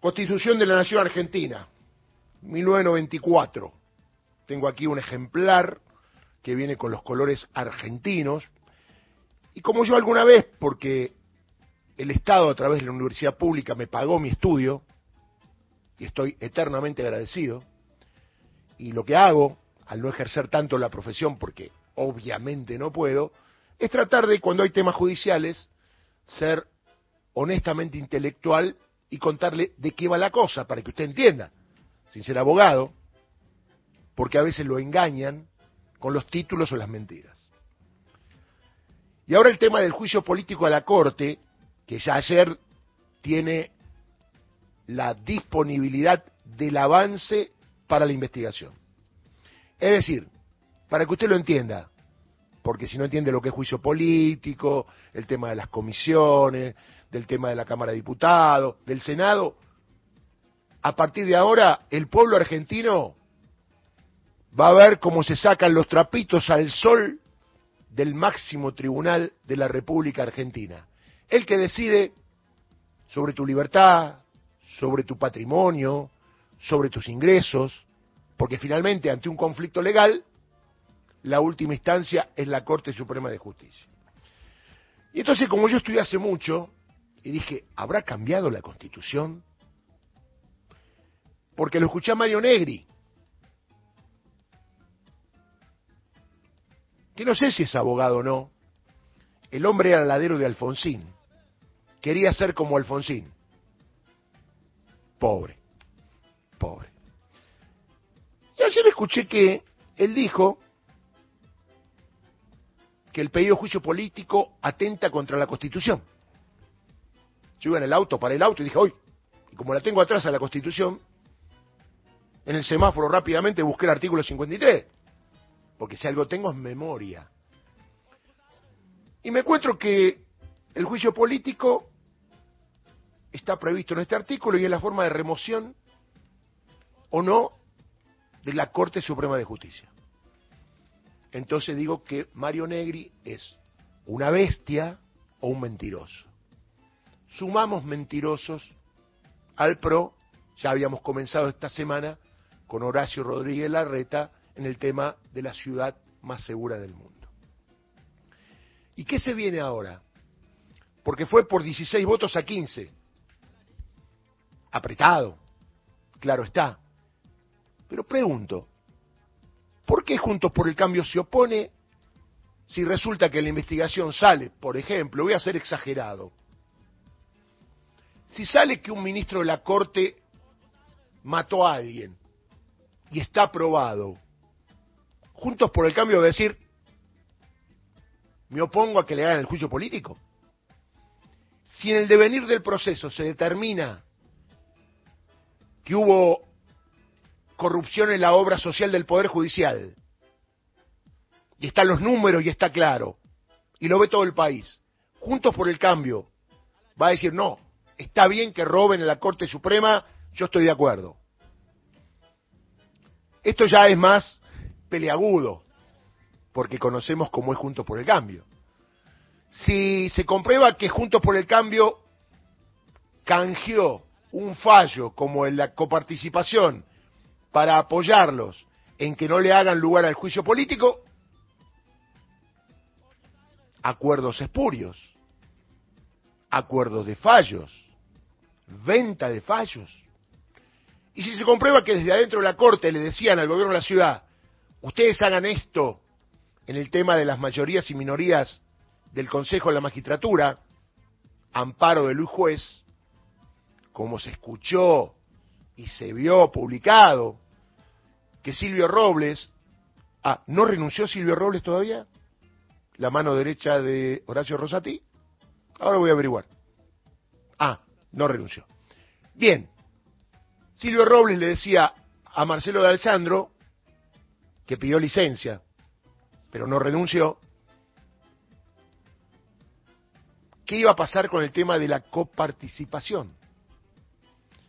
Constitución de la Nación Argentina, 1994. Tengo aquí un ejemplar que viene con los colores argentinos. Y como yo alguna vez, porque el Estado a través de la universidad pública me pagó mi estudio, y estoy eternamente agradecido, y lo que hago, al no ejercer tanto la profesión, porque obviamente no puedo, es tratar de, cuando hay temas judiciales, ser honestamente intelectual y contarle de qué va la cosa, para que usted entienda, sin ser abogado, porque a veces lo engañan con los títulos o las mentiras. Y ahora el tema del juicio político a la Corte, que ya ayer tiene la disponibilidad del avance para la investigación. Es decir, para que usted lo entienda, porque si no entiende lo que es juicio político, el tema de las comisiones, del tema de la Cámara de Diputados, del Senado, a partir de ahora el pueblo argentino va a ver cómo se sacan los trapitos al sol del máximo tribunal de la República Argentina. El que decide sobre tu libertad, sobre tu patrimonio, sobre tus ingresos, porque finalmente ante un conflicto legal, la última instancia es la Corte Suprema de Justicia. Y entonces, como yo estudié hace mucho, y dije, ¿habrá cambiado la Constitución? Porque lo escuché a Mario Negri, que no sé si es abogado o no. El hombre era ladero de Alfonsín. Quería ser como Alfonsín. Pobre, pobre. Y ayer escuché que él dijo que el pedido de juicio político atenta contra la Constitución. Yo iba en el auto, para el auto y dije, hoy, y como la tengo atrás a la Constitución, en el semáforo rápidamente busqué el artículo 53, porque si algo tengo es memoria. Y me encuentro que el juicio político está previsto en este artículo y es la forma de remoción o no de la Corte Suprema de Justicia. Entonces digo que Mario Negri es una bestia o un mentiroso sumamos mentirosos al PRO, ya habíamos comenzado esta semana con Horacio Rodríguez Larreta en el tema de la ciudad más segura del mundo. ¿Y qué se viene ahora? Porque fue por 16 votos a 15. Apretado, claro está. Pero pregunto, ¿por qué Juntos por el Cambio se opone si resulta que la investigación sale, por ejemplo, voy a ser exagerado, si sale que un ministro de la Corte mató a alguien y está aprobado, Juntos por el Cambio va a decir, me opongo a que le hagan el juicio político. Si en el devenir del proceso se determina que hubo corrupción en la obra social del Poder Judicial, y están los números y está claro, y lo ve todo el país, Juntos por el Cambio va a decir, no, está bien que roben en la Corte Suprema, yo estoy de acuerdo. Esto ya es más peleagudo, porque conocemos cómo es Juntos por el Cambio. Si se comprueba que Juntos por el Cambio canjeó un fallo como en la coparticipación para apoyarlos en que no le hagan lugar al juicio político, acuerdos espurios, acuerdos de fallos, venta de fallos. Y si se comprueba que desde adentro de la Corte le decían al gobierno de la ciudad, ustedes hagan esto en el tema de las mayorías y minorías del Consejo de la Magistratura, amparo de Luis Juez, como se escuchó y se vio publicado que Silvio Robles, ah, ¿no renunció Silvio Robles todavía? La mano derecha de Horacio Rosati. Ahora voy a averiguar. Ah, no renunció. Bien, Silvio Robles le decía a Marcelo de Alessandro, que pidió licencia, pero no renunció, qué iba a pasar con el tema de la coparticipación.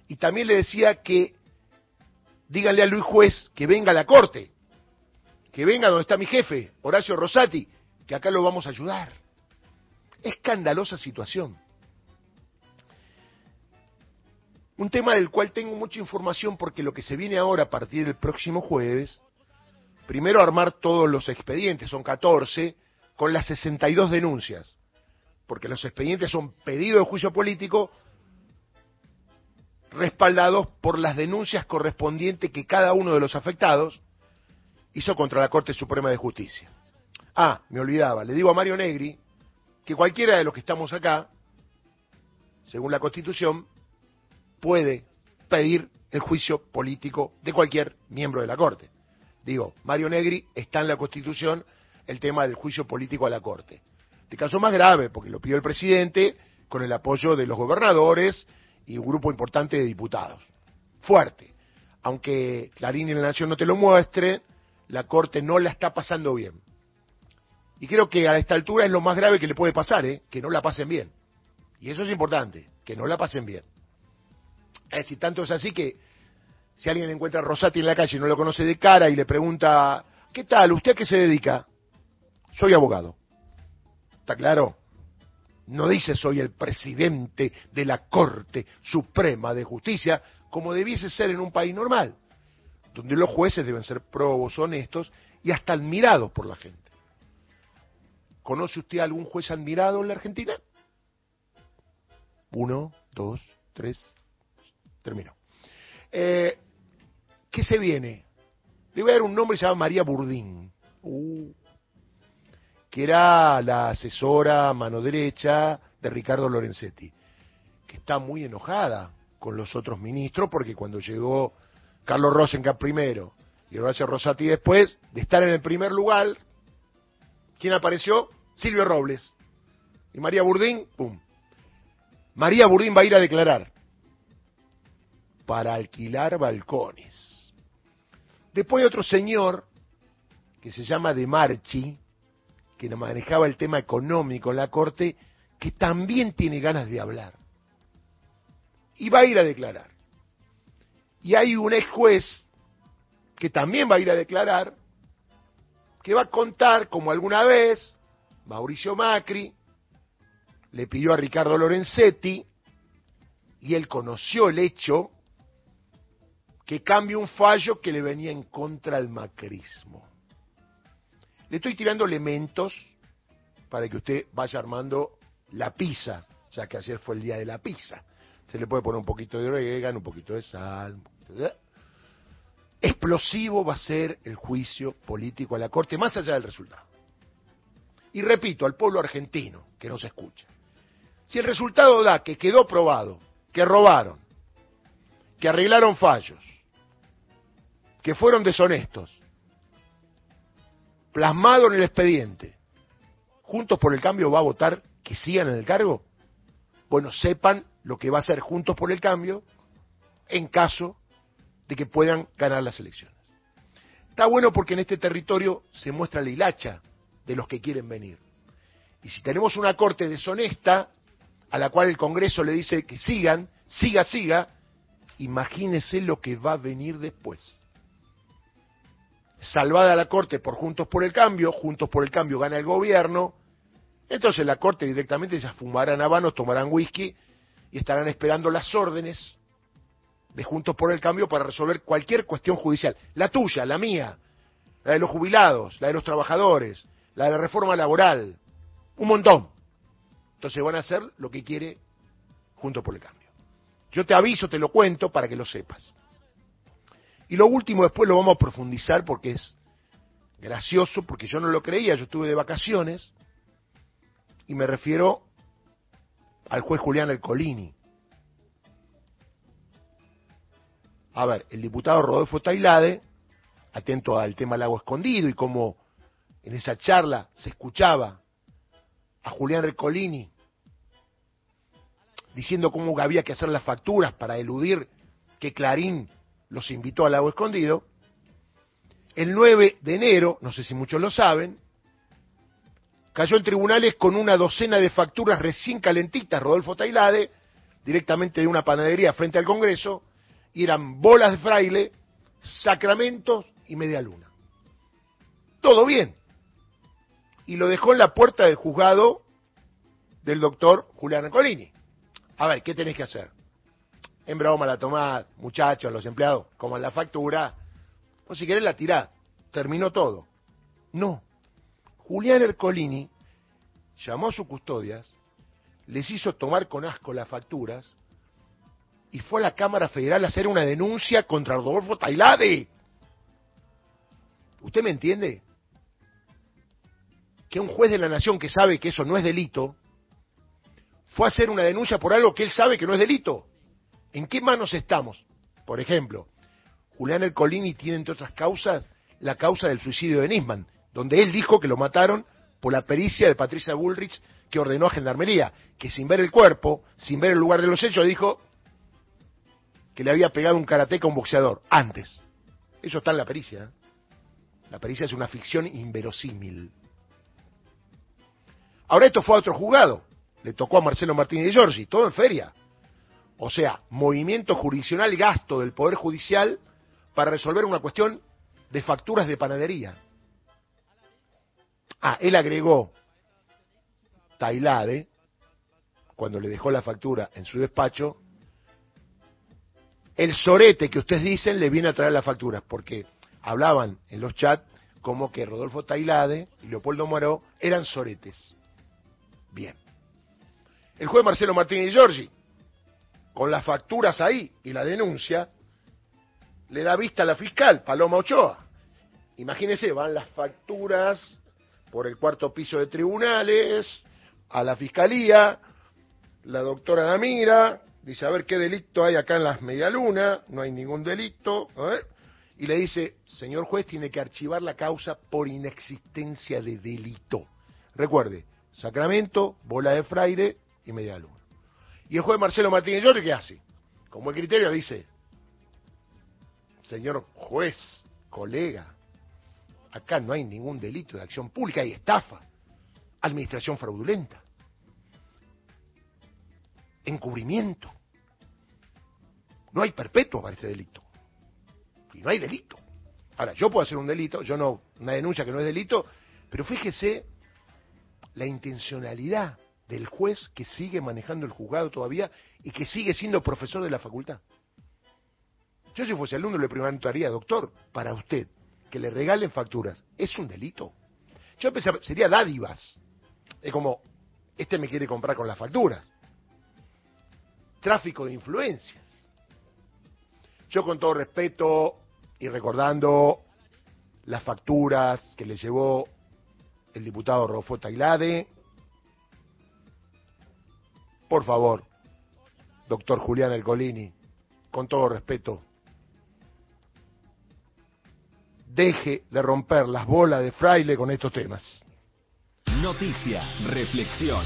Y también le decía que díganle a Luis Juez que venga a la corte, que venga donde está mi jefe, Horacio Rosati, que acá lo vamos a ayudar. Escandalosa situación. Un tema del cual tengo mucha información porque lo que se viene ahora a partir del próximo jueves, primero armar todos los expedientes, son 14, con las 62 denuncias, porque los expedientes son pedidos de juicio político respaldados por las denuncias correspondientes que cada uno de los afectados hizo contra la Corte Suprema de Justicia. Ah, me olvidaba, le digo a Mario Negri que cualquiera de los que estamos acá, según la Constitución, puede pedir el juicio político de cualquier miembro de la Corte. Digo, Mario Negri está en la Constitución el tema del juicio político a la Corte. Este caso más grave, porque lo pidió el presidente con el apoyo de los gobernadores y un grupo importante de diputados. Fuerte. Aunque Clarín y la Nación no te lo muestren, la Corte no la está pasando bien. Y creo que a esta altura es lo más grave que le puede pasar, ¿eh? que no la pasen bien. Y eso es importante, que no la pasen bien. Es decir, tanto es así que si alguien encuentra a Rosati en la calle y no lo conoce de cara y le pregunta, ¿qué tal? ¿Usted a qué se dedica? Soy abogado. ¿Está claro? No dice soy el presidente de la Corte Suprema de Justicia, como debiese ser en un país normal, donde los jueces deben ser probos, honestos y hasta admirados por la gente. ¿Conoce usted algún juez admirado en la Argentina? Uno, dos, tres, termino. Eh, ¿Qué se viene? Le voy a dar un nombre, se llama María Burdín, uh, que era la asesora mano derecha de Ricardo Lorenzetti, que está muy enojada con los otros ministros porque cuando llegó Carlos Rosenkamp primero y Horacio Rosati después, de estar en el primer lugar, ¿quién apareció? Silvio Robles. Y María Burdín, ¡pum! María Burdín va a ir a declarar para alquilar balcones. Después otro señor que se llama De Marchi, que manejaba el tema económico en la corte, que también tiene ganas de hablar. Y va a ir a declarar. Y hay un ex juez que también va a ir a declarar, que va a contar como alguna vez Mauricio Macri le pidió a Ricardo Lorenzetti, y él conoció el hecho que cambie un fallo que le venía en contra al macrismo. Le estoy tirando elementos para que usted vaya armando la pizza, ya que ayer fue el día de la pizza. Se le puede poner un poquito de orégano, un poquito de sal. Explosivo va a ser el juicio político a la Corte, más allá del resultado. Y repito, al pueblo argentino, que no se escucha. Si el resultado da que quedó probado, que robaron, que arreglaron fallos, que fueron deshonestos, plasmado en el expediente, Juntos por el Cambio va a votar que sigan en el cargo, bueno, sepan lo que va a hacer Juntos por el Cambio en caso de que puedan ganar las elecciones. Está bueno porque en este territorio se muestra la hilacha de los que quieren venir. Y si tenemos una corte deshonesta, a la cual el Congreso le dice que sigan, siga, siga, imagínese lo que va a venir después salvada la Corte por Juntos por el Cambio, Juntos por el Cambio gana el gobierno, entonces la Corte directamente se fumarán habanos, tomarán whisky y estarán esperando las órdenes de Juntos por el Cambio para resolver cualquier cuestión judicial, la tuya, la mía, la de los jubilados, la de los trabajadores, la de la reforma laboral, un montón. Entonces van a hacer lo que quiere Juntos por el Cambio. Yo te aviso, te lo cuento para que lo sepas. Y lo último después lo vamos a profundizar porque es gracioso, porque yo no lo creía, yo estuve de vacaciones y me refiero al juez Julián Alcolini. A ver, el diputado Rodolfo Tailade, atento al tema Lago Escondido y cómo en esa charla se escuchaba a Julián Recolini diciendo cómo había que hacer las facturas para eludir que Clarín los invitó al lago escondido. El 9 de enero, no sé si muchos lo saben, cayó en tribunales con una docena de facturas recién calentitas, Rodolfo Tailade, directamente de una panadería frente al Congreso, y eran bolas de fraile, sacramentos y media luna. Todo bien. Y lo dejó en la puerta del juzgado del doctor Julián Colini. A ver, ¿qué tenés que hacer? En broma la tomás, muchachos, los empleados, como en la factura, o si querés la tirás, terminó todo. No. Julián Ercolini llamó a sus custodias, les hizo tomar con asco las facturas y fue a la Cámara Federal a hacer una denuncia contra Rodolfo Tailade. ¿Usted me entiende? Que un juez de la nación que sabe que eso no es delito, fue a hacer una denuncia por algo que él sabe que no es delito. ¿En qué manos estamos? Por ejemplo, Julián Ercolini tiene, entre otras causas, la causa del suicidio de Nisman, donde él dijo que lo mataron por la pericia de Patricia Bullrich que ordenó a Gendarmería, que sin ver el cuerpo, sin ver el lugar de los hechos, dijo que le había pegado un karateca a un boxeador, antes. Eso está en la pericia. ¿eh? La pericia es una ficción inverosímil. Ahora esto fue a otro juzgado. Le tocó a Marcelo Martínez de Giorgi, todo en feria. O sea, movimiento jurisdiccional, gasto del Poder Judicial para resolver una cuestión de facturas de panadería. Ah, él agregó Tailade, cuando le dejó la factura en su despacho, el sorete que ustedes dicen le viene a traer las facturas, porque hablaban en los chats como que Rodolfo Tailade y Leopoldo Moró eran soretes. Bien. El juez Marcelo Martínez y Giorgi, con las facturas ahí y la denuncia, le da vista a la fiscal, Paloma Ochoa. Imagínense, van las facturas por el cuarto piso de tribunales, a la fiscalía, la doctora la mira, dice a ver qué delito hay acá en las medialunas, no hay ningún delito, y le dice, señor juez, tiene que archivar la causa por inexistencia de delito. Recuerde, sacramento, bola de fraile y medialuna. Y el juez Marcelo Martínez Llore, ¿qué hace? Como el criterio dice, señor juez, colega, acá no hay ningún delito de acción pública, hay estafa, administración fraudulenta, encubrimiento. No hay perpetuo para este delito. Y no hay delito. Ahora, yo puedo hacer un delito, yo no, una denuncia que no es delito, pero fíjese la intencionalidad del juez que sigue manejando el juzgado todavía y que sigue siendo profesor de la facultad. Yo si fuese alumno le preguntaría, doctor, para usted, que le regalen facturas, ¿es un delito? Yo pensé, sería dádivas. Es como, este me quiere comprar con las facturas. Tráfico de influencias. Yo con todo respeto y recordando las facturas que le llevó el diputado Rodolfo Tailade, por favor, doctor Julián Elcolini, con todo respeto, deje de romper las bolas de fraile con estos temas. Noticia, reflexión,